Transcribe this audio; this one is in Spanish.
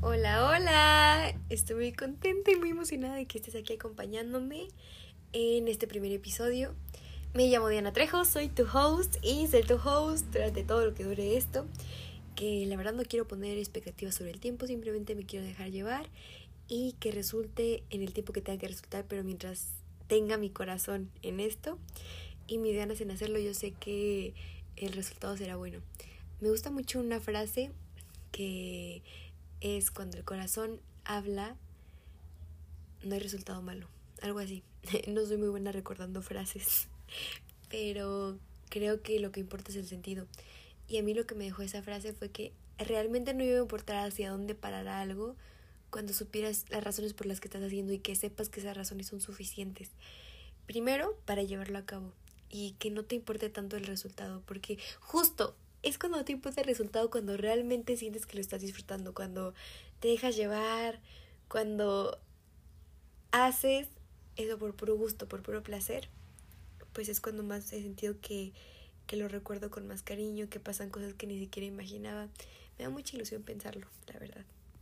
Hola, hola. Estoy muy contenta y muy emocionada de que estés aquí acompañándome en este primer episodio. Me llamo Diana Trejo, soy tu host y ser tu host durante todo lo que dure esto. Que la verdad no quiero poner expectativas sobre el tiempo, simplemente me quiero dejar llevar y que resulte en el tiempo que tenga que resultar, pero mientras tenga mi corazón en esto y mis ganas en hacerlo, yo sé que el resultado será bueno. Me gusta mucho una frase que es cuando el corazón habla, no hay resultado malo, algo así. No soy muy buena recordando frases, pero creo que lo que importa es el sentido. Y a mí lo que me dejó esa frase fue que realmente no iba a importar hacia dónde parará algo cuando supieras las razones por las que estás haciendo y que sepas que esas razones son suficientes. Primero, para llevarlo a cabo y que no te importe tanto el resultado, porque justo es cuando te importa el resultado, cuando realmente sientes que lo estás disfrutando, cuando te dejas llevar, cuando haces eso por puro gusto, por puro placer, pues es cuando más he sentido que, que lo recuerdo con más cariño, que pasan cosas que ni siquiera imaginaba. Me da mucha ilusión pensarlo, la verdad.